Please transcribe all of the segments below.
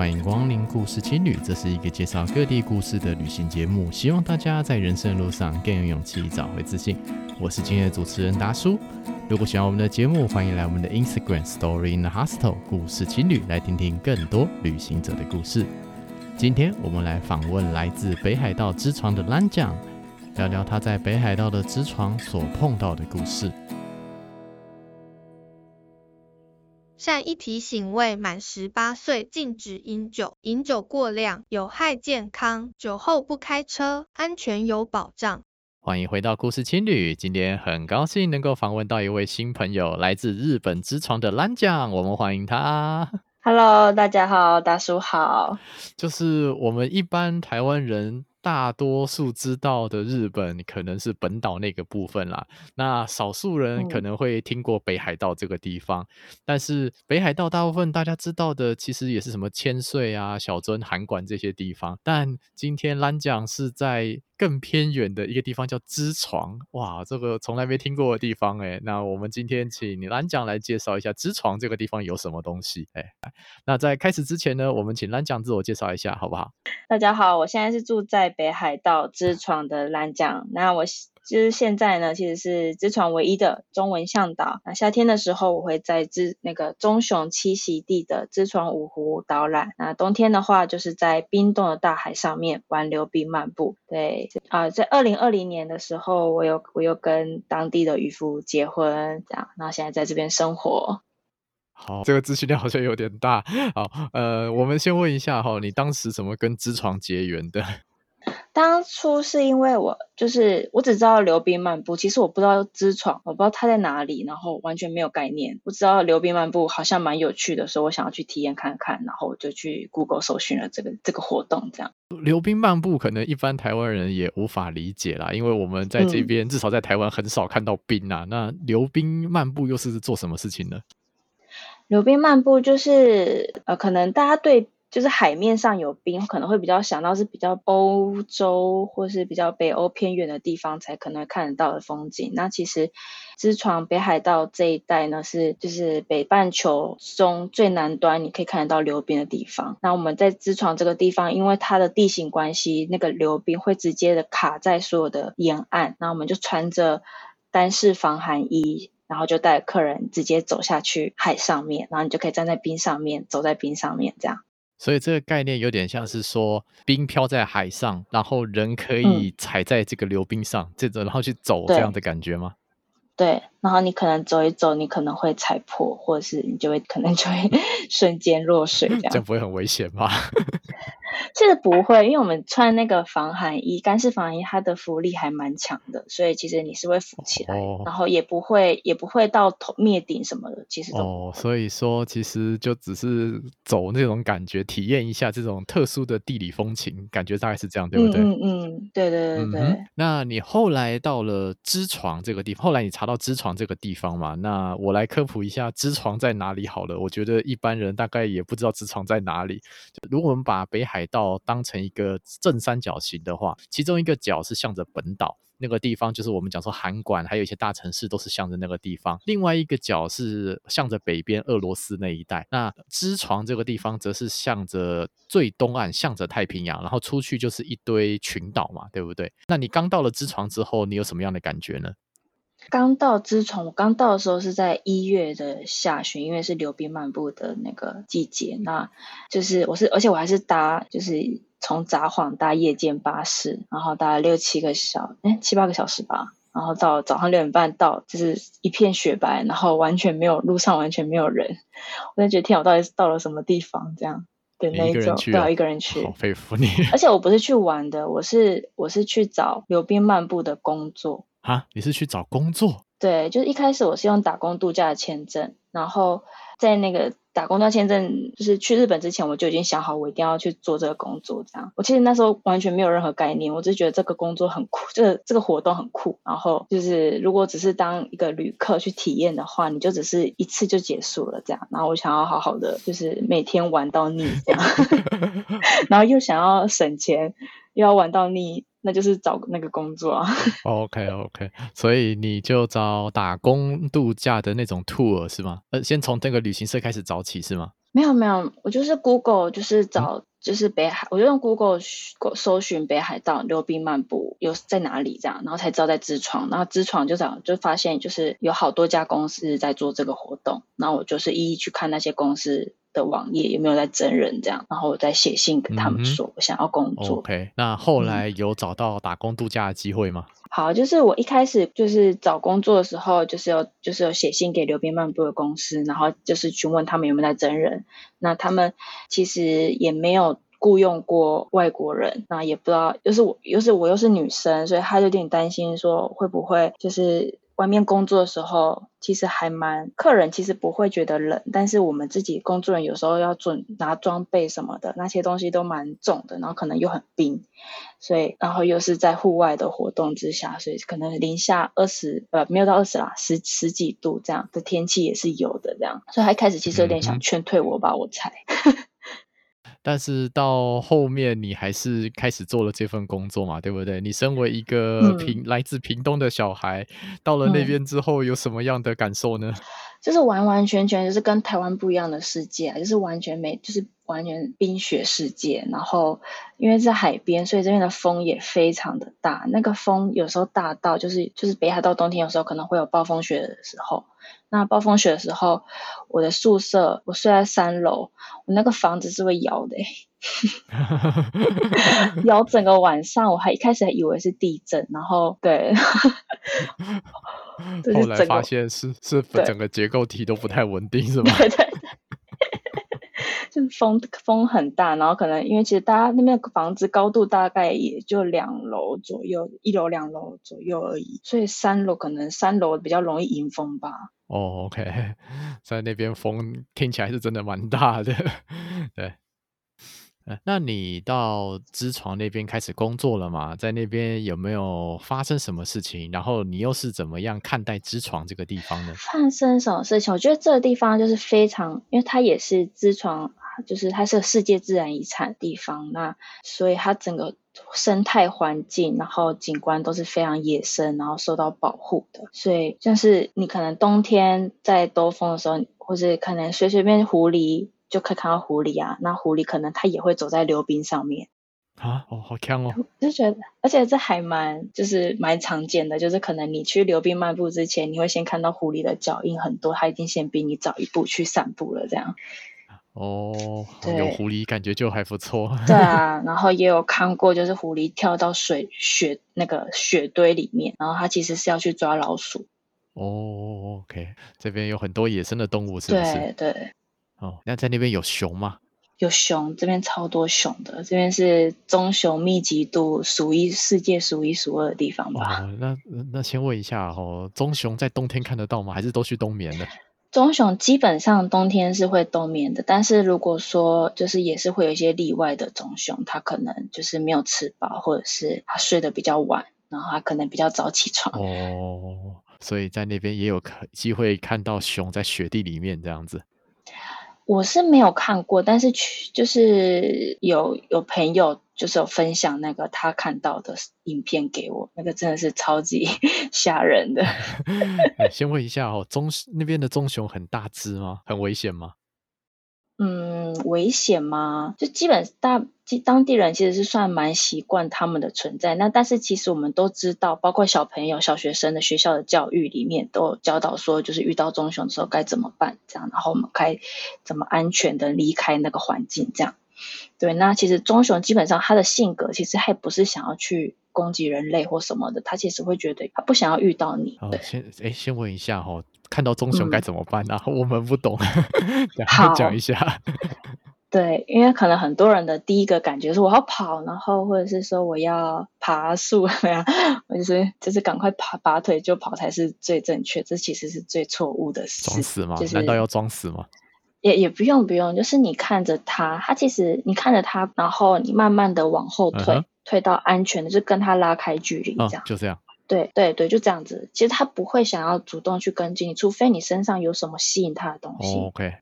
欢迎光临故事青旅，这是一个介绍各地故事的旅行节目，希望大家在人生的路上更有勇气，找回自信。我是今天的主持人达叔。如果喜欢我们的节目，欢迎来我们的 Instagram Story in the Hostel 故事青旅，来听听更多旅行者的故事。今天我们来访问来自北海道之床的蓝酱，聊聊他在北海道的之床所碰到的故事。善意提醒：未满十八岁禁止饮酒，饮酒过量有害健康，酒后不开车，安全有保障。欢迎回到故事青旅，今天很高兴能够访问到一位新朋友，来自日本之床的蓝酱，我们欢迎他。Hello，大家好，大叔好。就是我们一般台湾人。大多数知道的日本可能是本岛那个部分啦，那少数人可能会听过北海道这个地方，嗯、但是北海道大部分大家知道的其实也是什么千岁啊、小樽、函馆这些地方，但今天兰讲是在更偏远的一个地方叫支床，哇，这个从来没听过的地方诶，那我们今天请蓝酱来介绍一下支床这个地方有什么东西诶。那在开始之前呢，我们请蓝酱自我介绍一下好不好？大家好，我现在是住在北海道支床的蓝酱，那我。就是现在呢，其实是知床唯一的中文向导。那夏天的时候，我会在知那个棕熊栖息地的知床五湖导览。那冬天的话，就是在冰冻的大海上面玩溜冰漫步。对啊、在二零二零年的时候，我有我有跟当地的渔夫结婚，这样。那现在在这边生活。好，这个资讯量好像有点大。好，呃，我们先问一下哈，你当时怎么跟知床结缘的？当初是因为我就是我只知道溜冰漫步，其实我不知道知床，我不知道它在哪里，然后完全没有概念。我知道溜冰漫步好像蛮有趣的，所以我想要去体验看看，然后我就去 Google 搜寻了这个这个活动。这样溜冰漫步可能一般台湾人也无法理解啦，因为我们在这边、嗯、至少在台湾很少看到冰啊。那溜冰漫步又是做什么事情呢？溜冰漫步就是呃，可能大家对。就是海面上有冰，可能会比较想到是比较欧洲或是比较北欧偏远的地方才可能看得到的风景。那其实知床北海道这一带呢，是就是北半球中最南端，你可以看得到流冰的地方。那我们在知床这个地方，因为它的地形关系，那个流冰会直接的卡在所有的沿岸，那我们就穿着单式防寒衣，然后就带客人直接走下去海上面，然后你就可以站在冰上面，走在冰上面这样。所以这个概念有点像是说，冰飘在海上，然后人可以踩在这个溜冰上，这种然后去走这样的感觉吗？对，然后你可能走一走，你可能会踩破，或者是你就会可能就会 瞬间落水这样。这样不会很危险吗？其实不会，因为我们穿那个防寒衣，干式防寒衣，它的浮力还蛮强的，所以其实你是会浮起来，哦、然后也不会也不会到头灭顶什么的，其实都哦，所以说其实就只是走那种感觉，体验一下这种特殊的地理风情，感觉大概是这样，对不对？嗯嗯，对对对对、嗯。那你后来到了知床这个地方，后来你查到知床这个地方嘛？那我来科普一下知床在哪里好了。我觉得一般人大概也不知道知床在哪里。如果我们把北海道当成一个正三角形的话，其中一个角是向着本岛，那个地方就是我们讲说函馆，还有一些大城市都是向着那个地方。另外一个角是向着北边俄罗斯那一带。那支床这个地方则是向着最东岸，向着太平洋，然后出去就是一堆群岛嘛，对不对？那你刚到了支床之后，你有什么样的感觉呢？刚到之从，我刚到的时候是在一月的下旬，因为是溜冰漫步的那个季节。那就是我是，而且我还是搭，就是从札幌搭夜间巴士，然后搭六七个小，哎，七八个小时吧。然后到早上六点半到，就是一片雪白，然后完全没有路上完全没有人。我就觉得天，我到底是到了什么地方？这样对那一种，不要一个人去，好佩服你。而且我不是去玩的，我是我是去找溜冰漫步的工作。啊，你是去找工作？对，就是一开始我是用打工度假的签证，然后在那个打工度假签证，就是去日本之前，我就已经想好我一定要去做这个工作。这样，我其实那时候完全没有任何概念，我只是觉得这个工作很酷，这个这个活动很酷。然后就是如果只是当一个旅客去体验的话，你就只是一次就结束了这样。然后我想要好好的，就是每天玩到腻这样，然后又想要省钱，又要玩到腻。那就是找那个工作啊。OK OK，所以你就找打工度假的那种 tour 是吗？呃，先从这个旅行社开始找起是吗？没有没有，我就是 Google 就是找。嗯就是北海，我就用 Google 搜寻北海道溜冰漫步有在哪里这样，然后才知道在知床，然后知床就找就发现就是有好多家公司在做这个活动，然后我就是一一去看那些公司的网页有没有在真人这样，然后我再写信跟他们说我想要工作。嗯、OK，那后来有找到打工度假的机会吗？好，就是我一开始就是找工作的时候，就是有就是有写信给流冰漫步的公司，然后就是询问他们有没有在征人。那他们其实也没有雇佣过外国人，那也不知道，就是我又是我又是女生，所以他就有点担心说会不会就是。外面工作的时候，其实还蛮客人其实不会觉得冷，但是我们自己工作人有时候要准拿装备什么的，那些东西都蛮重的，然后可能又很冰，所以然后又是在户外的活动之下，所以可能零下二十呃没有到二十啦，十十几度这样的天气也是有的这样，所以他一开始其实有点想劝退我吧，我猜。但是到后面你还是开始做了这份工作嘛，对不对？你身为一个屏、嗯、来自屏东的小孩，到了那边之后有什么样的感受呢？就是完完全全就是跟台湾不一样的世界，就是完全没，就是完全冰雪世界。然后因为在海边，所以这边的风也非常的大。那个风有时候大到就是就是北海道冬天有时候可能会有暴风雪的时候。那暴风雪的时候，我的宿舍我睡在三楼，我那个房子是会摇的，摇整个晚上，我还一开始还以为是地震，然后对，后来发现是是整个结构体都不太稳定，是吗？对对。就风风很大，然后可能因为其实大家那边房子高度大概也就两楼左右，一楼两楼左右而已，所以三楼可能三楼比较容易迎风吧。哦，OK，在那边风听起来是真的蛮大的，对。那你到知床那边开始工作了吗？在那边有没有发生什么事情？然后你又是怎么样看待知床这个地方呢？发生什么事情？我觉得这个地方就是非常，因为它也是知床，就是它是个世界自然遗产地方，那所以它整个生态环境，然后景观都是非常野生，然后受到保护的。所以像是你可能冬天在兜风的时候，或者可能随随便狐狸。就可以看到狐狸啊，那狐狸可能它也会走在溜冰上面啊，哦，好强哦！就觉得，而且这还蛮就是蛮常见的，就是可能你去溜冰漫步之前，你会先看到狐狸的脚印很多，它已经先比你早一步去散步了，这样。哦，有狐狸感觉就还不错。对啊，然后也有看过，就是狐狸跳到水雪那个雪堆里面，然后它其实是要去抓老鼠。哦，OK，这边有很多野生的动物，是不是？对对。哦，那在那边有熊吗？有熊，这边超多熊的，这边是棕熊密集度数一世界数一数二的地方吧？哦，那那先问一下哦，棕熊在冬天看得到吗？还是都去冬眠了？棕熊基本上冬天是会冬眠的，但是如果说就是也是会有一些例外的棕熊，它可能就是没有吃饱，或者是它睡得比较晚，然后它可能比较早起床。哦，所以在那边也有可机会看到熊在雪地里面这样子。我是没有看过，但是去就是有有朋友就是有分享那个他看到的影片给我，那个真的是超级 吓人的。先问一下哦，棕那边的棕熊很大只吗？很危险吗？嗯，危险吗？就基本大，当地人其实是算蛮习惯他们的存在。那但是其实我们都知道，包括小朋友、小学生的学校的教育里面都有教导说，就是遇到棕熊的时候该怎么办，这样，然后我们该怎么安全的离开那个环境，这样。对，那其实棕熊基本上它的性格其实还不是想要去攻击人类或什么的，它其实会觉得它不想要遇到你。哦，先哎，先问一下哦。看到棕熊该怎么办呢？啊？嗯、我们不懂，好讲一下。对，因为可能很多人的第一个感觉是我要跑，然后或者是说我要爬树，对啊，我就是就是赶快爬拔腿就跑才是最正确，这其实是最错误的事。装死吗？就是、难道要装死吗？也也不用不用，就是你看着他，他其实你看着他，然后你慢慢的往后退，嗯、退到安全的，就跟他拉开距离，这样、嗯、就这样。对对对，就这样子。其实他不会想要主动去跟进你，除非你身上有什么吸引他的东西。Oh, OK，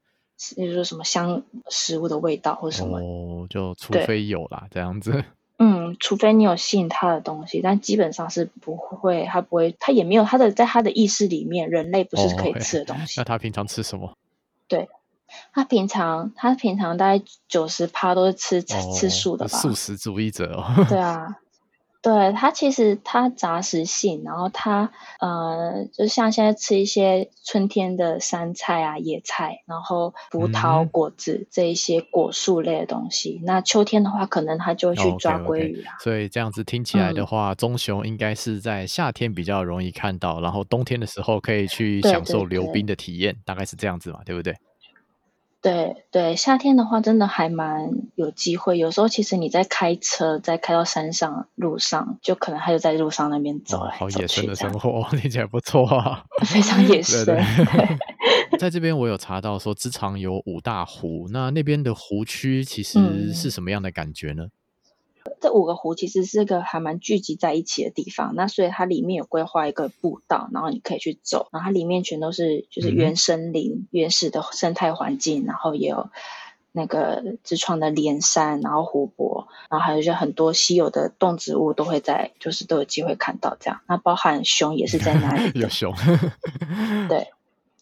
比如说什么香食物的味道或什么。哦，就除非有啦，对这样子。嗯，除非你有吸引他的东西，但基本上是不会，他不会，他也没有他的，在他的意识里面，人类不是可以吃的东西。哦 okay. 那他平常吃什么？对，他平常，他平常大概九十趴都是吃、哦、吃素的吧？素食主义者哦。对啊。对，它其实它杂食性，然后它呃，就像现在吃一些春天的山菜啊、野菜，然后葡萄、果子、嗯、这一些果树类的东西。那秋天的话，可能它就会去抓鲑鱼啊。Oh, okay, okay. 所以这样子听起来的话，棕、嗯、熊应该是在夏天比较容易看到，然后冬天的时候可以去享受溜冰的体验，对对对，大概是这样子嘛，对不对？对对，夏天的话真的还蛮有机会。有时候其实你在开车，在开到山上路上，就可能还有在路上那边走，哦、好野生的生活，听起来不错啊，非常野 生。对对对在这边我有查到说，职场有五大湖，那那边的湖区其实是什么样的感觉呢？嗯这五个湖其实是个还蛮聚集在一起的地方，那所以它里面有规划一个步道，然后你可以去走，然后它里面全都是就是原森林、嗯、原始的生态环境，然后也有那个自创的连山，然后湖泊，然后还有一些很多稀有的动植物都会在，就是都有机会看到这样。那包含熊也是在那里，有熊，对。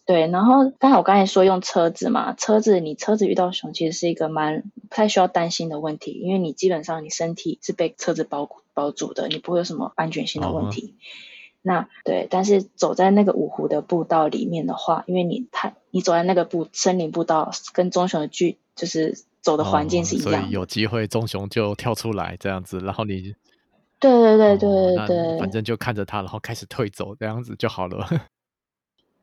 对，然后刚才我刚才说用车子嘛，车子你车子遇到熊其实是一个蛮不太需要担心的问题，因为你基本上你身体是被车子包包住的，你不会有什么安全性的问题。哦、那对，但是走在那个五湖的步道里面的话，因为你太你走在那个步森林步道，跟棕熊的距就是走的环境是一样的，哦、所以有机会棕熊就跳出来这样子，然后你对对对对对反正就看着它，然后开始退走这样子就好了。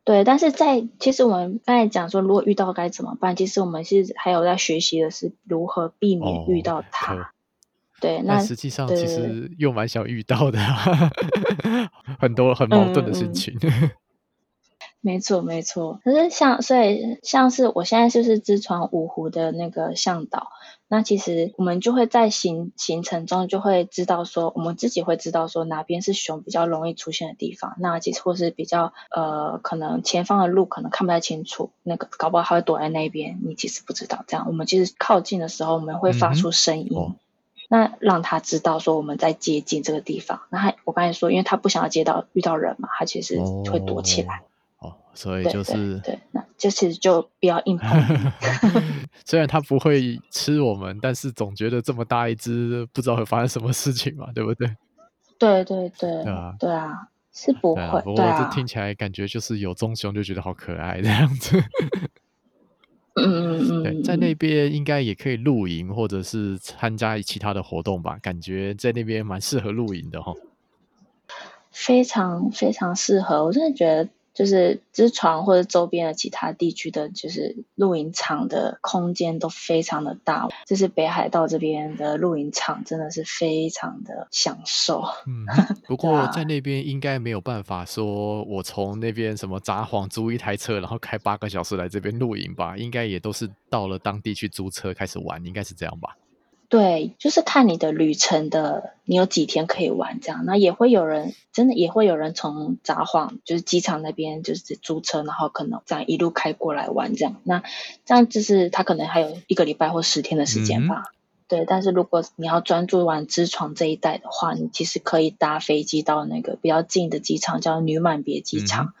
对，但是在其实我们刚才讲说，如果遇到该怎么办？其实我们是还有在学习的是如何避免遇到它。哦、对，那实际上其实又蛮想遇到的，很多很矛盾的事情。嗯嗯没错，没错。可是像所以像是我现在就是自闯五湖的那个向导，那其实我们就会在行行程中就会知道说，我们自己会知道说哪边是熊比较容易出现的地方，那其实或是比较呃可能前方的路可能看不太清楚，那个搞不好还会躲在那边，你其实不知道。这样我们其实靠近的时候，我们会发出声音，嗯哦、那让他知道说我们在接近这个地方。那他我刚才说，因为他不想要接到遇到人嘛，他其实会躲起来。哦所以就是对，那就其实就不要硬碰。虽然它不会吃我们，但是总觉得这么大一只，不知道会发生什么事情嘛，对不对？对 对对，对啊，对啊，是不会。不过这听起来感觉就是有棕熊就觉得好可爱这样子。嗯嗯嗯，在那边应该也可以露营，或者是参加其他的活动吧？感觉在那边蛮适合露营的哈。非常非常适合，我真的觉得。就是芝闯或者周边的其他地区的，就是露营场的空间都非常的大。就是北海道这边的露营场真的是非常的享受。嗯，不过在那边应该没有办法说，我从那边什么札幌租一台车，然后开八个小时来这边露营吧？应该也都是到了当地去租车开始玩，应该是这样吧？对，就是看你的旅程的，你有几天可以玩这样。那也会有人，真的也会有人从札幌，就是机场那边，就是租车，然后可能这样一路开过来玩这样。那这样就是他可能还有一个礼拜或十天的时间吧。嗯、对，但是如果你要专注玩芝闯这一带的话，你其实可以搭飞机到那个比较近的机场，叫女满别机场。嗯、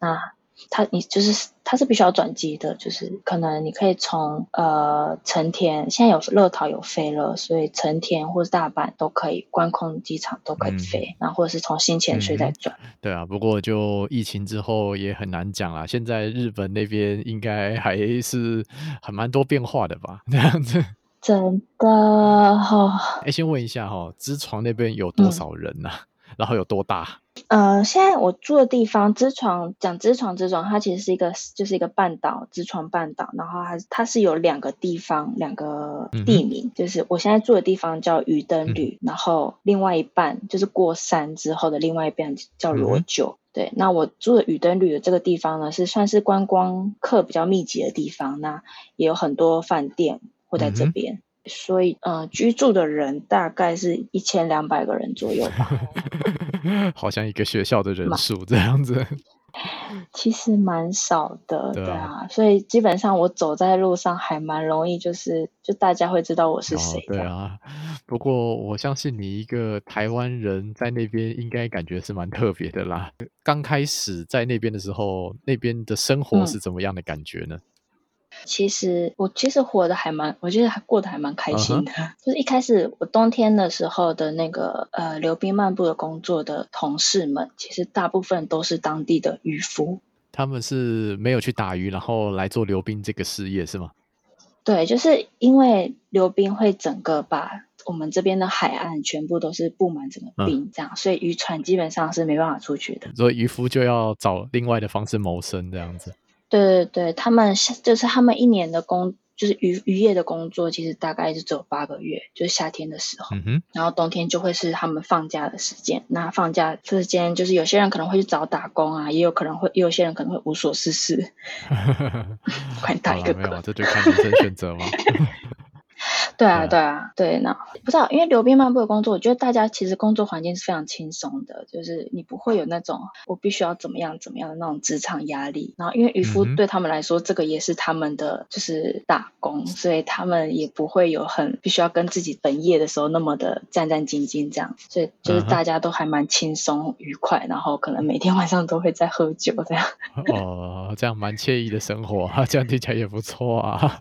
那他你就是他是必须要转机的，就是可能你可以从呃成田，现在有乐桃有飞了，所以成田或是大阪都可以，关空机场都可以飞，然后、嗯、或者是从新千岁再转、嗯。对啊，不过就疫情之后也很难讲啦。现在日本那边应该还是很蛮多变化的吧？这样子。真的哈。哎、欸，先问一下哈，芝闯那边有多少人呐、啊？嗯、然后有多大？呃，现在我住的地方，芝床讲芝床芝床，它其实是一个就是一个半岛，芝床半岛，然后它它是有两个地方，两个地名，嗯、就是我现在住的地方叫鱼灯旅，嗯、然后另外一半就是过山之后的另外一半叫罗九。嗯、对，那我住的雨灯旅的这个地方呢，是算是观光客比较密集的地方，那也有很多饭店会在这边。嗯所以，呃，居住的人大概是一千两百个人左右吧，好像一个学校的人数这样子。其实蛮少的，对啊，对啊，所以基本上我走在路上还蛮容易，就是就大家会知道我是谁。哦。对啊，不过我相信你一个台湾人在那边应该感觉是蛮特别的啦。刚开始在那边的时候，那边的生活是怎么样的感觉呢？嗯其实我其实活得还蛮，我觉得还过得还蛮开心的。Uh huh. 就是一开始我冬天的时候的那个呃溜冰漫步的工作的同事们，其实大部分都是当地的渔夫。他们是没有去打鱼，然后来做溜冰这个事业是吗？对，就是因为溜冰会整个把我们这边的海岸全部都是布满整个冰，这样，嗯、所以渔船基本上是没办法出去的。所以渔夫就要找另外的方式谋生，这样子。对对对，他们就是他们一年的工，就是渔渔业的工作，其实大概就只有八个月，就是夏天的时候，嗯、然后冬天就会是他们放假的时间。那放假之间，就是有些人可能会去找打工啊，也有可能会，也有些人可能会无所事事。快打一个没有，这就看人生选择嘛。对啊，对啊，对，那不知道，因为流冰漫步的工作，我觉得大家其实工作环境是非常轻松的，就是你不会有那种我必须要怎么样怎么样的那种职场压力。然后，因为渔夫对他们来说，这个也是他们的就是打工，所以他们也不会有很必须要跟自己本业的时候那么的战战兢兢这样。所以就是大家都还蛮轻松愉快，然后可能每天 晚上都会在喝酒这样。哦，这样蛮惬意的生活，这样听起来也不错啊。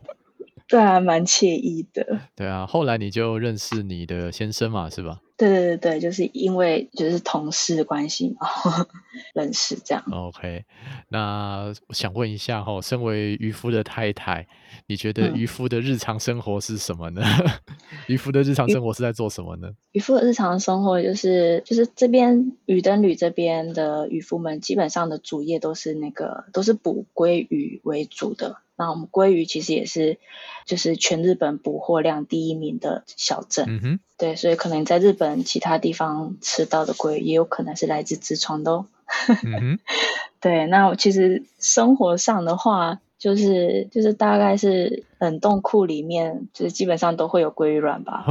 对啊，蛮惬意的。对啊，后来你就认识你的先生嘛，是吧？对对对对，就是因为就是同事的关系嘛，认识这样。OK，那我想问一下哈，身为渔夫的太太，你觉得渔夫的日常生活是什么呢？渔、嗯、夫的日常生活是在做什么呢？渔夫的日常生活就是就是这边渔灯旅这边的渔夫们，基本上的主业都是那个都是捕鲑鱼为主的。那我们鲑鱼其实也是，就是全日本捕获量第一名的小镇。嗯哼，对，所以可能在日本其他地方吃到的鲑鱼，也有可能是来自知床的哦。嗯哼，对，那我其实生活上的话，就是就是大概是冷冻库里面，就是基本上都会有鲑鱼卵吧。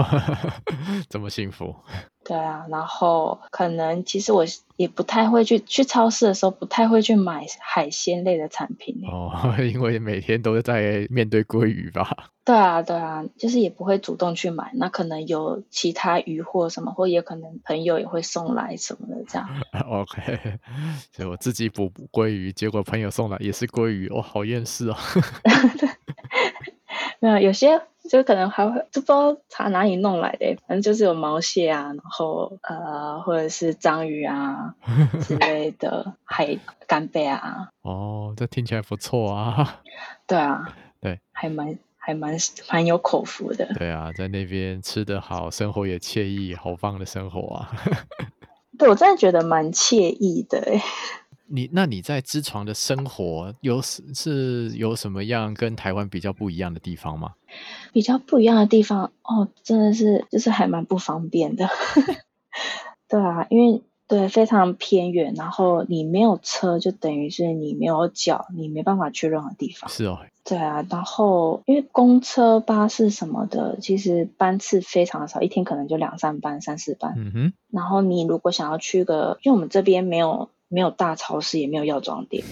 这么幸福。对啊，然后可能其实我也不太会去去超市的时候，不太会去买海鲜类的产品哦，因为每天都是在面对鲑鱼吧。对啊，对啊，就是也不会主动去买。那可能有其他鱼货什么，或也可能朋友也会送来什么的这样。OK，所以我自己捕鲑鱼，结果朋友送来也是鲑鱼，哦，好厌世哦。没有，有些。就可能还会，就不知道从哪里弄来的，反正就是有毛蟹啊，然后呃，或者是章鱼啊 之类的海干贝啊。哦，这听起来不错啊。对啊，对，还蛮还蛮蛮有口福的。对啊，在那边吃得好，生活也惬意，好棒的生活啊。对，我真的觉得蛮惬意的。你那你在支床的生活有是是有什么样跟台湾比较不一样的地方吗？比较不一样的地方哦，真的是就是还蛮不方便的。对啊，因为对非常偏远，然后你没有车，就等于是你没有脚，你没办法去任何地方。是哦。对啊，然后因为公车、巴士什么的，其实班次非常少，一天可能就两三班、三四班。嗯哼。然后你如果想要去个，因为我们这边没有。没有大超市，也没有药妆店，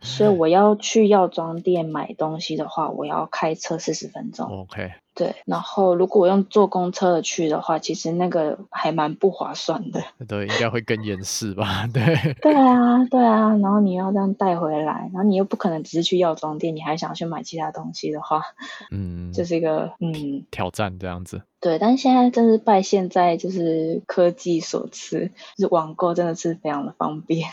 所以我要去药妆店买东西的话，我要开车四十分钟。OK。对，然后如果我用坐公车的去的话，其实那个还蛮不划算的。对，应该会更严实吧？对。对啊，对啊，然后你要这样带回来，然后你又不可能只是去药妆店，你还想去买其他东西的话，嗯，这是一个嗯挑战这样子。对，但是现在真是拜现在就是科技所赐，就是网购真的是非常的方便。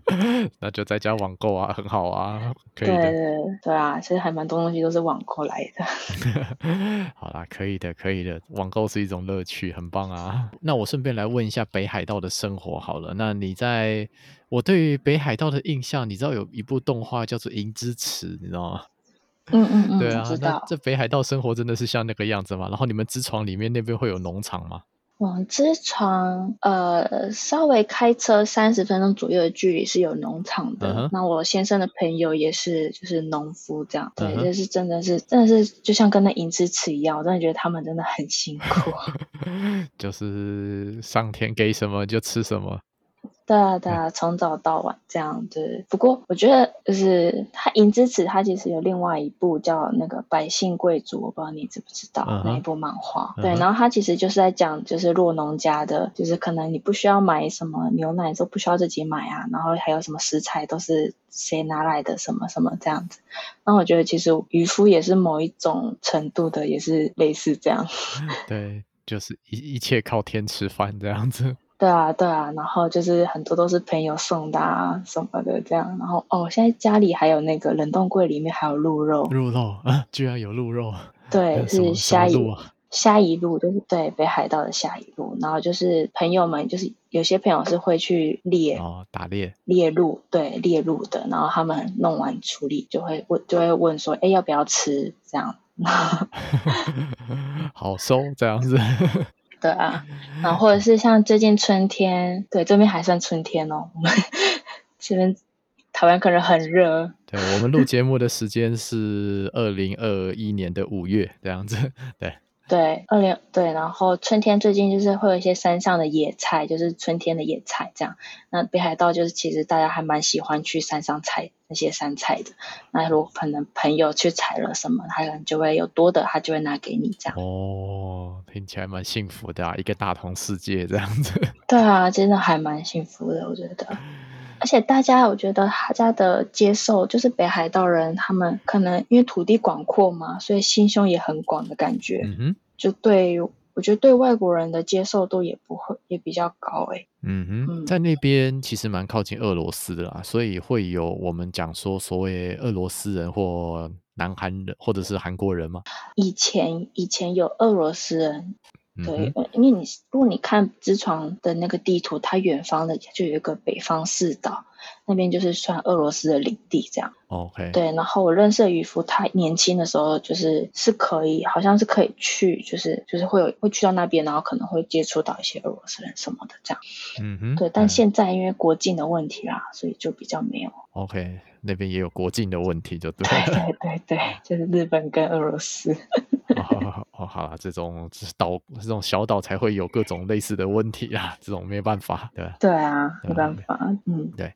那就在家网购啊，很好啊，可以对对对啊，其实还蛮多东西都是网购来的。好啦，可以的，可以的，网购是一种乐趣，很棒啊。那我顺便来问一下北海道的生活好了。那你在我对于北海道的印象，你知道有一部动画叫做《银之匙》，你知道吗？嗯嗯嗯，对啊，那这北海道生活真的是像那个样子吗？然后你们之床里面那边会有农场吗？往之床，呃，稍微开车三十分钟左右的距离是有农场的。Uh huh. 那我先生的朋友也是，就是农夫这样。对，就、uh huh. 是真的是，真的是，就像跟那银之匙一样，我真的觉得他们真的很辛苦。就是上天给什么就吃什么。对啊，对啊，从早到晚这样子。不过我觉得就是他《银之匙》，他其实有另外一部叫那个《百姓贵族》，我不知道你知不知道、uh huh. 那一部漫画。对，然后他其实就是在讲，就是酪农家的，就是可能你不需要买什么牛奶都不需要自己买啊，然后还有什么食材都是谁拿来的，什么什么这样子。那我觉得其实渔夫也是某一种程度的，也是类似这样。对，就是一一切靠天吃饭这样子。对啊，对啊，然后就是很多都是朋友送的啊什么的这样，然后哦，现在家里还有那个冷冻柜里面还有鹿肉，鹿肉啊，居然有鹿肉，对，是虾夷虾夷鹿，就是对北海道的虾夷鹿，然后就是朋友们就是有些朋友是会去猎哦，打猎。猎鹿，对，猎鹿的，然后他们弄完处理就会问就会问说，哎，要不要吃？这样，好收这样子。对啊，然后或者是像最近春天，对，这边还算春天哦。我 们这边台湾可能很热。对，我们录节目的时间是二零二一年的五月这样子，对。对，二零对，然后春天最近就是会有一些山上的野菜，就是春天的野菜这样。那北海道就是其实大家还蛮喜欢去山上采那些山菜的。那如果可能朋友去采了什么，他可能就会有多的，他就会拿给你这样。哦，听起来蛮幸福的啊，一个大同世界这样子。对啊，真的还蛮幸福的，我觉得。而且大家，我觉得大家的接受，就是北海道人，他们可能因为土地广阔嘛，所以心胸也很广的感觉。嗯哼，就对，我觉得对外国人的接受度也不会也比较高诶。嗯哼，嗯，在那边其实蛮靠近俄罗斯的啦，所以会有我们讲说所谓俄罗斯人或南韩人或者是韩国人吗？以前以前有俄罗斯人。对，因为你如果你看之床的那个地图，它远方的就有一个北方四岛，那边就是算俄罗斯的领地这样。OK。对，然后我认识的渔夫，他年轻的时候就是是可以，好像是可以去，就是就是会有会去到那边，然后可能会接触到一些俄罗斯人什么的这样。嗯哼。对，但现在因为国境的问题啦，所以就比较没有。OK，那边也有国境的问题，就对。对对对对，就是日本跟俄罗斯。哦，哦，好啦，这种岛这种小岛才会有各种类似的问题啊，这种没办法，对吧？对啊，没办法，嗯，对。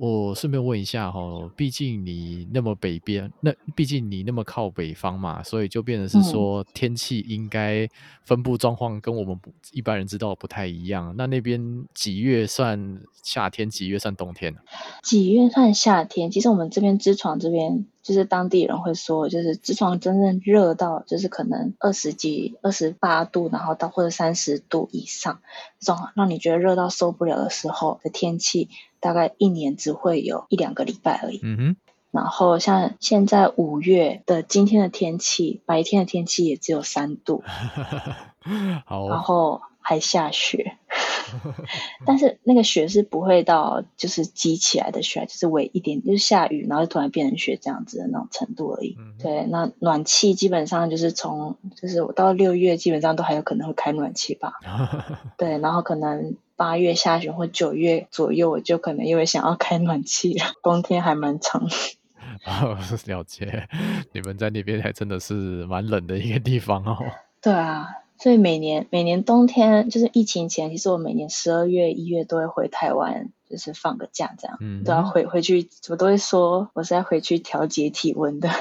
我顺便问一下哈，毕竟你那么北边，那毕竟你那么靠北方嘛，所以就变成是说天气应该分布状况跟我们一般人知道不太一样。那那边几月算夏天，几月算冬天呢？几月算夏天？其实我们这边支床这边。就是当地人会说，就是知床真正热到，就是可能二十几、二十八度，然后到或者三十度以上，这种让你觉得热到受不了的时候的天气，大概一年只会有一两个礼拜而已。嗯哼。然后像现在五月的今天的天气，白天的天气也只有三度。好哦。然后还下雪。但是那个雪是不会到就是积起来的雪，就是微一点，就是下雨，然后就突然变成雪这样子的那种程度而已。嗯、对，那暖气基本上就是从就是我到六月基本上都还有可能会开暖气吧。对，然后可能八月下旬或九月左右，我就可能因为想要开暖气了。冬天还蛮长。哦，了解，你们在那边还真的是蛮冷的一个地方哦。对啊。所以每年每年冬天就是疫情前，其实我每年十二月一月都会回台湾，就是放个假这样，嗯，都要回回去，我都会说我是要回去调节体温的。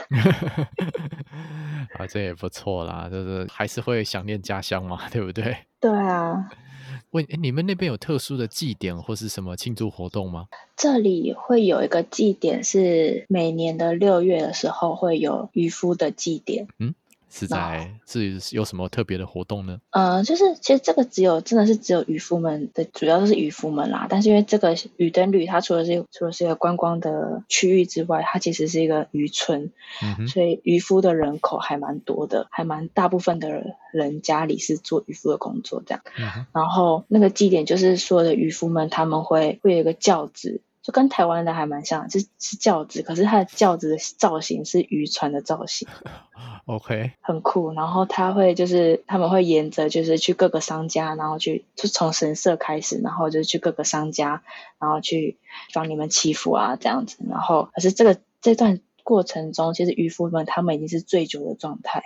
啊，这也不错啦，就是还是会想念家乡嘛，对不对？对啊。问，诶，你们那边有特殊的祭典或是什么庆祝活动吗？这里会有一个祭典，是每年的六月的时候会有渔夫的祭典。嗯。是在是有什么特别的活动呢？呃，就是其实这个只有真的是只有渔夫们的，主要都是渔夫们啦。但是因为这个渔灯旅，它除了是除了是一个观光的区域之外，它其实是一个渔村，所以渔夫的人口还蛮多的，还蛮大部分的人家里是做渔夫的工作这样。然后那个祭典就是所有的渔夫们他们会会有一个轿子。就跟台湾的还蛮像，就是是轿子，可是它的轿子的造型是渔船的造型，OK，很酷。然后他会就是他们会沿着就是去各个商家，然后去就从神社开始，然后就去各个商家，然后去帮你们祈福啊这样子。然后可是这个这段过程中，其实渔夫们他们已经是醉酒的状态，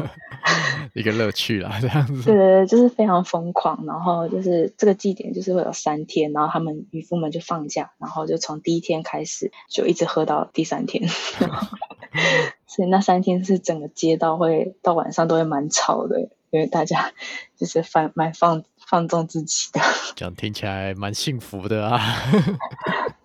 一个乐趣啦，这样子。对对对，就是非常疯狂。然后就是这个祭典就是会有三天，然后他们渔夫们就放假，然后就从第一天开始就一直喝到第三天。所以那三天是整个街道会到晚上都会蛮吵的，因为大家 就是放蛮放放纵自己的。这样听起来蛮幸福的啊。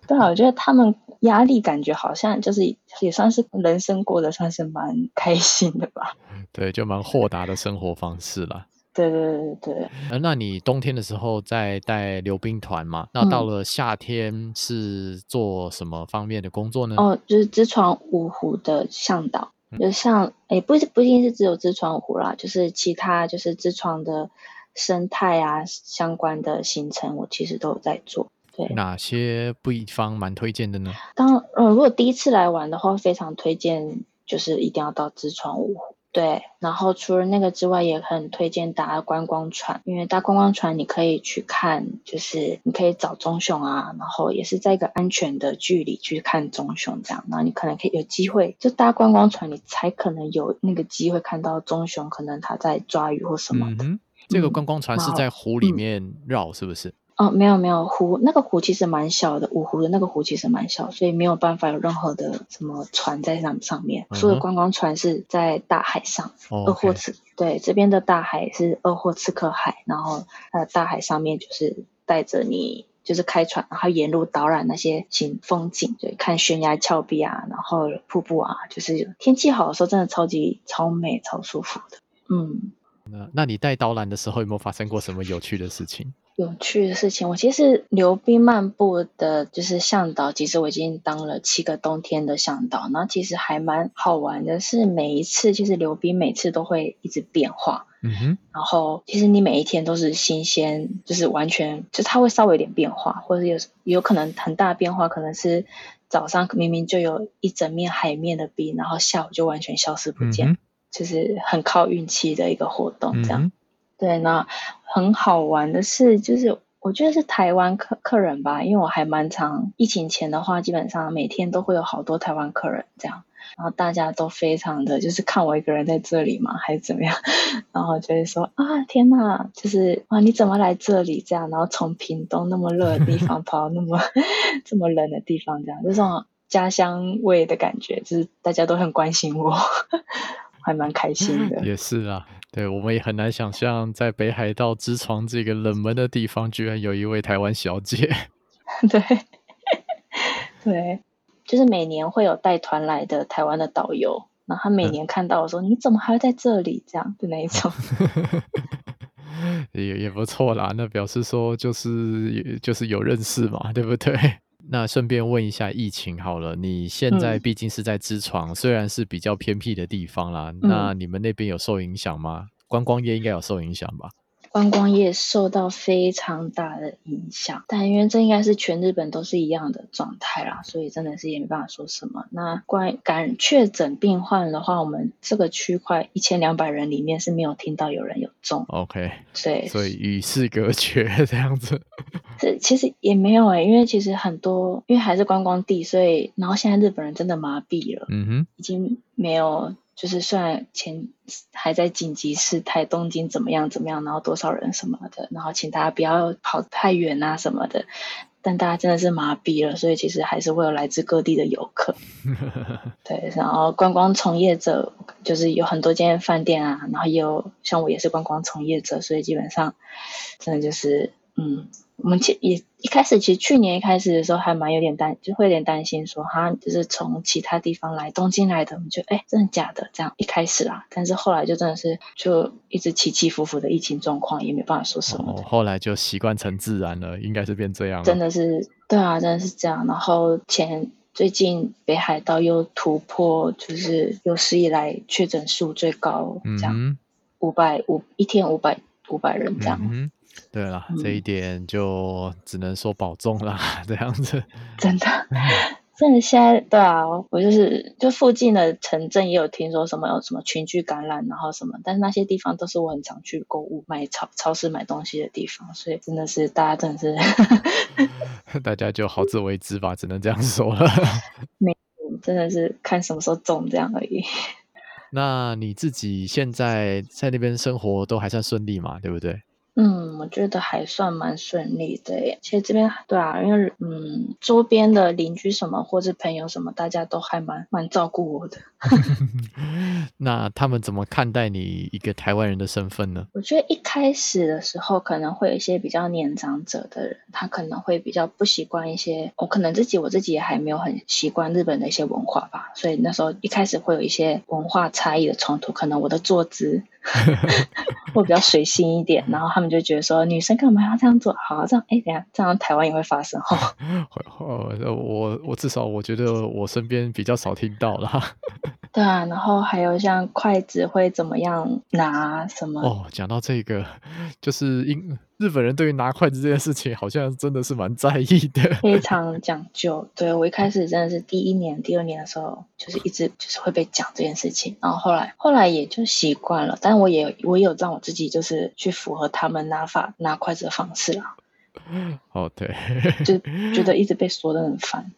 对啊，我觉得他们压力感觉好像就是也算是人生过得算是蛮开心的吧。对，就蛮豁达的生活方式啦。对对对对。呃，那你冬天的时候在带溜冰团嘛？那到了夏天是做什么方面的工作呢？嗯、哦，就是知床五湖的向导，嗯、就像诶不不一定是只有知床五湖啦，就是其他就是知床的生态啊相关的行程，我其实都有在做。对，哪些地方蛮推荐的呢？当呃，如果第一次来玩的话，非常推荐，就是一定要到知床五湖。对，然后除了那个之外，也很推荐搭观光船，因为搭观光船你可以去看，就是你可以找棕熊啊，然后也是在一个安全的距离去看棕熊这样，然后你可能可以有机会，就搭观光船，你才可能有那个机会看到棕熊，可能它在抓鱼或什么的。嗯，这个观光船是在湖里面绕，是不是？哦，没有没有湖，那个湖其实蛮小的，五湖的那个湖其实蛮小，所以没有办法有任何的什么船在上上面。所有观光船是在大海上，鄂霍次，对，这边的大海是鄂霍次克海，然后呃大海上面就是带着你就是开船，然后沿路导览那些景风景，对，看悬崖峭壁啊，然后瀑布啊，就是天气好的时候真的超级超美超舒服的。嗯，那那你带导览的时候有没有发生过什么有趣的事情？有趣的事情，我其实溜冰漫步的，就是向导。其实我已经当了七个冬天的向导，然后其实还蛮好玩的。是每一次，其实溜冰每次都会一直变化。嗯哼。然后其实你每一天都是新鲜，就是完全，就它会稍微有点变化，或者有有可能很大变化，可能是早上明明就有一整面海面的冰，然后下午就完全消失不见，嗯、就是很靠运气的一个活动，这样。嗯对，那很好玩的是，就是我觉得是台湾客客人吧，因为我还蛮常疫情前的话，基本上每天都会有好多台湾客人这样，然后大家都非常的就是看我一个人在这里嘛，还是怎么样，然后就会说啊天哪，就是啊你怎么来这里这样，然后从屏东那么热的地方 跑到那么这么冷的地方这样，就这种家乡味的感觉，就是大家都很关心我，还蛮开心的。也是啊。对，我们也很难想象，在北海道之床这个冷门的地方，居然有一位台湾小姐。对，对，就是每年会有带团来的台湾的导游，然后他每年看到我说：“嗯、你怎么还在这里？”这样的那一种，也也不错啦。那表示说，就是就是有认识嘛，对不对？那顺便问一下疫情好了，你现在毕竟是在支床，嗯、虽然是比较偏僻的地方啦，嗯、那你们那边有受影响吗？观光业应该有受影响吧？观光业受到非常大的影响，但因为这应该是全日本都是一样的状态啦，所以真的是也没办法说什么。那关于感确诊病患的话，我们这个区块一千两百人里面是没有听到有人有中。OK，对，所以与世隔绝 这样子。这其实也没有诶、欸，因为其实很多因为还是观光地，所以然后现在日本人真的麻痹了，嗯哼，已经没有。就是虽然前还在紧急事态，东京怎么样怎么样，然后多少人什么的，然后请大家不要跑太远啊什么的，但大家真的是麻痹了，所以其实还是会有来自各地的游客。对，然后观光从业者就是有很多间饭店啊，然后也有像我也是观光从业者，所以基本上真的就是嗯。我们其也一开始，其实去年一开始的时候还蛮有点担，就会有点担心说，哈，就是从其他地方来东京来的，我们就哎，真的假的？这样一开始啊，但是后来就真的是就一直起起伏伏的疫情状况，也没办法说什么。哦，后来就习惯成自然了，应该是变这样了。真的是，对啊，真的是这样。然后前最近北海道又突破，就是有史以来确诊数最高，这样五百五一天五百五百人这样。嗯对了，嗯、这一点就只能说保重啦，这样子。真的，真的现在对啊，我就是就附近的城镇也有听说什么有什么群聚感染，然后什么，但是那些地方都是我很常去购物、买超超市买东西的地方，所以真的是大家真的是，大家就好自为之吧，只能这样说了。没真的是看什么时候中这样而已。那你自己现在在那边生活都还算顺利嘛？对不对？嗯，我觉得还算蛮顺利的耶。其实这边对啊，因为嗯，周边的邻居什么或者朋友什么，大家都还蛮蛮照顾我的。那他们怎么看待你一个台湾人的身份呢？我觉得一开始的时候，可能会有一些比较年长者的人，他可能会比较不习惯一些，我可能自己我自己也还没有很习惯日本的一些文化吧，所以那时候一开始会有一些文化差异的冲突，可能我的坐姿。会比较随性一点，然后他们就觉得说，女生干嘛要这样做？好，这样哎，等下这样台湾也会发生 哈。我我至少我觉得我身边比较少听到了。对啊，然后还有像筷子会怎么样拿什么？哦，讲到这个，就是因日本人对于拿筷子这件事情，好像真的是蛮在意的，非常讲究。对，我一开始真的是第一年、第二年的时候，就是一直就是会被讲这件事情，然后后来后来也就习惯了。但我也我也有让我自己就是去符合他们拿法拿筷子的方式啦。哦，对，就觉得一直被说的很烦。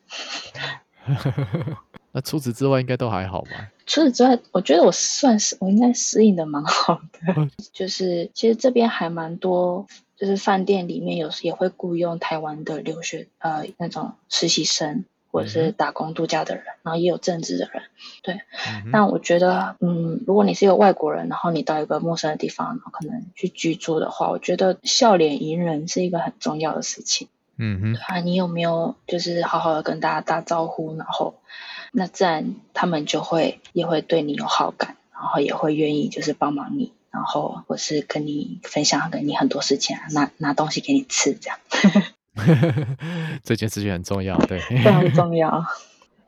那除此之外，应该都还好吧？除此之外，我觉得我算是我应该适应的蛮好的。就是其实这边还蛮多，就是饭店里面有时也会雇佣台湾的留学呃那种实习生，或者是打工度假的人，嗯、然后也有正职的人。对，那、嗯、我觉得，嗯，如果你是一个外国人，然后你到一个陌生的地方，然后可能去居住的话，我觉得笑脸迎人是一个很重要的事情。嗯哼，啊，你有没有就是好好的跟大家打招呼，然后。那自然他们就会也会对你有好感，然后也会愿意就是帮忙你，然后或是跟你分享跟你很多事情啊，拿拿东西给你吃这样。这件事情很重要，对，非常重要。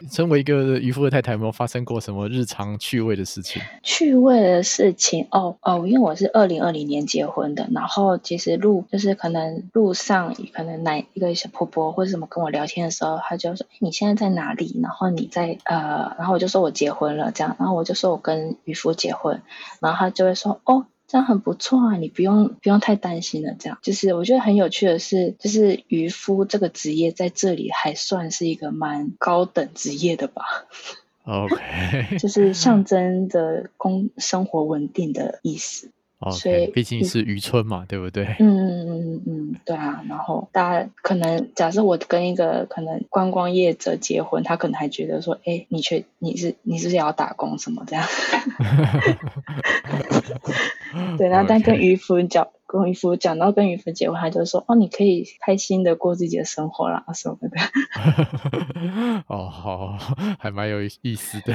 身为一个渔夫的太太，有没有发生过什么日常趣味的事情？趣味的事情哦哦，因为我是二零二零年结婚的，然后其实路就是可能路上可能哪一个小婆婆或者什么跟我聊天的时候，她就说：“你现在在哪里？”然后你在呃，然后我就说我结婚了这样，然后我就说我跟渔夫结婚，然后她就会说：“哦。”这样很不错啊，你不用不用太担心了。这样就是我觉得很有趣的是，就是渔夫这个职业在这里还算是一个蛮高等职业的吧。OK，就是象征着工生活稳定的意思。Okay, 所以毕竟是渔村嘛，对不对？嗯嗯嗯嗯，对啊。然后大家可能假设我跟一个可能观光业者结婚，他可能还觉得说，哎，你却你是你是不是也要打工什么这样？对，然后但跟渔夫讲。跟渔夫讲到跟渔夫结婚，他就说：“哦，你可以开心的过自己的生活啦，什么的。”哦，好，还蛮有意思的。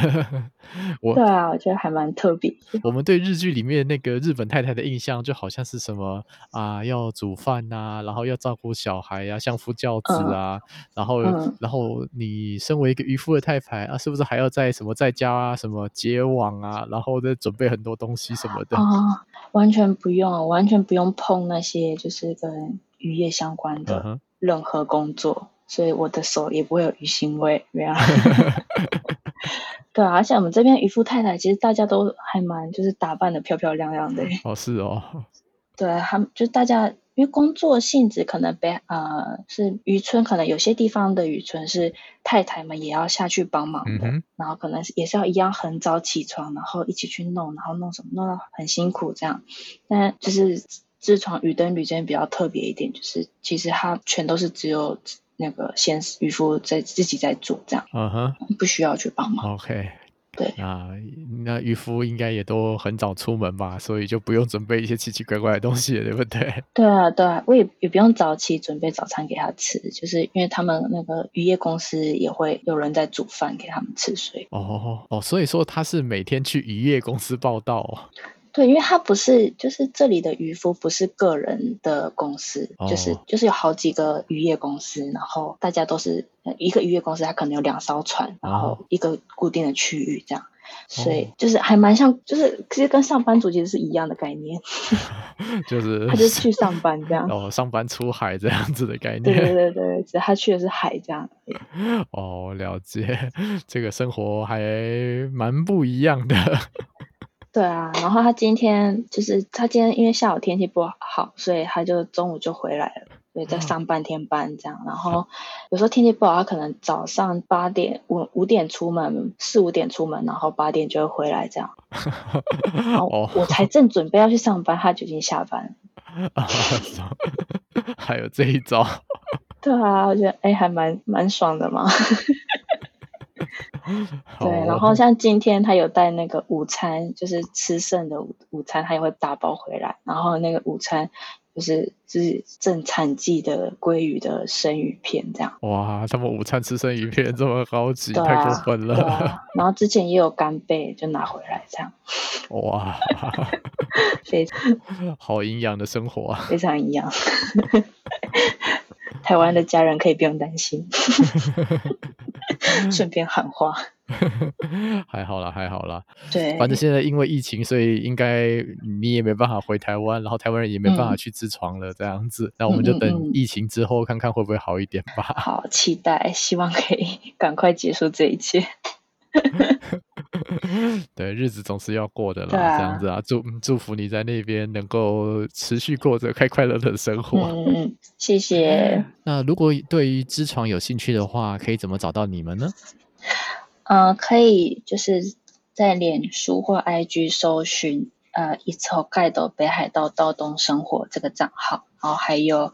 我对啊，我觉得还蛮特别。我们对日剧里面那个日本太太的印象，就好像是什么啊，要煮饭啊，然后要照顾小孩呀、啊，相夫教子啊，嗯、然后、嗯、然后你身为一个渔夫的太太啊，是不是还要在什么在家啊，什么结网啊，然后再准备很多东西什么的？哦完全不用，完全不用碰那些就是跟渔业相关的任何工作，uh. 所以我的手也不会有鱼腥味，没有。对啊，而且我们这边渔夫太太其实大家都还蛮就是打扮的漂漂亮亮的。哦，是哦。对，他们就大家。因为工作性质可能被呃是渔村，可能有些地方的渔村是太太们也要下去帮忙的，嗯、然后可能是也是要一样很早起床，然后一起去弄，然后弄什么弄到很辛苦这样。但就是知床鱼灯旅这边比较特别一点，就是其实它全都是只有那个先渔夫在自己在做这样，嗯哼，不需要去帮忙。OK。对啊，那渔夫应该也都很早出门吧，所以就不用准备一些奇奇怪怪的东西了，对不对？对啊，对啊，我也也不用早起准备早餐给他吃，就是因为他们那个渔业公司也会有人在煮饭给他们吃，所以哦哦，所以说他是每天去渔业公司报到哦。对，因为他不是，就是这里的渔夫不是个人的公司，哦、就是就是有好几个渔业公司，然后大家都是一个渔业公司，它可能有两艘船，然后一个固定的区域这样，哦、所以就是还蛮像，就是其实跟上班族其实是一样的概念，就是他就去上班这样，哦，上班出海这样子的概念，对对对对，只他去的是海这样。哦，了解，这个生活还蛮不一样的。对啊，然后他今天就是他今天因为下午天气不好，所以他就中午就回来了。所以，在上半天班这样。然后有时候天气不好，他可能早上八点五五点出门，四五点出门，然后八点就会回来这样。然后我才正准备要去上班，他就已经下班了。还有这一招。对啊，我觉得哎、欸，还蛮蛮爽的嘛。对，然后像今天他有带那个午餐，就是吃剩的午午餐，他也会打包回来。然后那个午餐就是是正产季的鲑鱼的生鱼片，这样。哇，他们午餐吃生鱼片这么高级，啊、太过分了、啊。然后之前也有干贝，就拿回来这样。哇，非常好营养的生活啊，非常营养。台湾的家人可以不用担心，顺便喊话，还好啦，还好啦。对，反正现在因为疫情，所以应该你也没办法回台湾，然后台湾人也没办法去知床了，这样子。那、嗯、我们就等疫情之后，看看会不会好一点吧。好，期待，希望可以 赶快结束这一切。对，日子总是要过的啦，啊、这样子啊，祝祝福你在那边能够持续过着快快乐乐的生活。嗯，谢谢。那如果对于知床有兴趣的话，可以怎么找到你们呢？呃，可以就是在脸书或 IG 搜寻呃“いつ北海道北海道道东生活”这个账号，然后还有。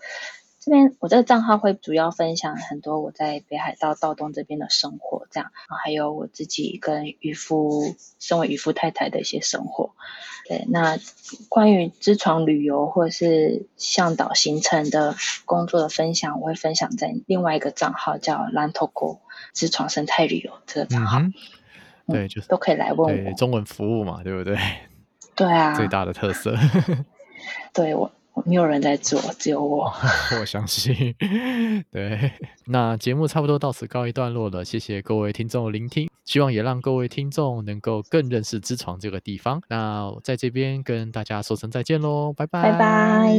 这边我这个账号会主要分享很多我在北海道道东这边的生活，这样，然后还有我自己跟渔夫，身为渔夫太太的一些生活。对，那关于支床旅游或者是向导行程的工作的分享，我会分享在另外一个账号叫兰托国知床生态旅游这个账号。嗯、对，就是、嗯、都可以来问我。中文服务嘛，对不对？对啊。最大的特色。对我。没有人在做，只有我。我相信，对。那节目差不多到此告一段落了，谢谢各位听众的聆听，希望也让各位听众能够更认识知床这个地方。那在这边跟大家说声再见喽，拜拜。拜拜。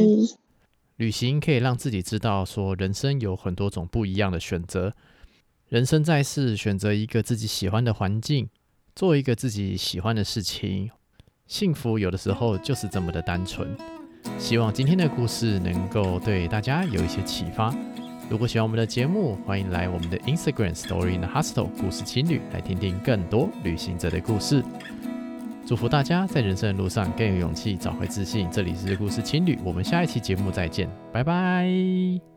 旅行可以让自己知道，说人生有很多种不一样的选择。人生在世，选择一个自己喜欢的环境，做一个自己喜欢的事情，幸福有的时候就是这么的单纯。希望今天的故事能够对大家有一些启发。如果喜欢我们的节目，欢迎来我们的 Instagram Story in the Hostel 故事情侣来听听更多旅行者的故事。祝福大家在人生的路上更有勇气，找回自信。这里是故事情侣，我们下一期节目再见，拜拜。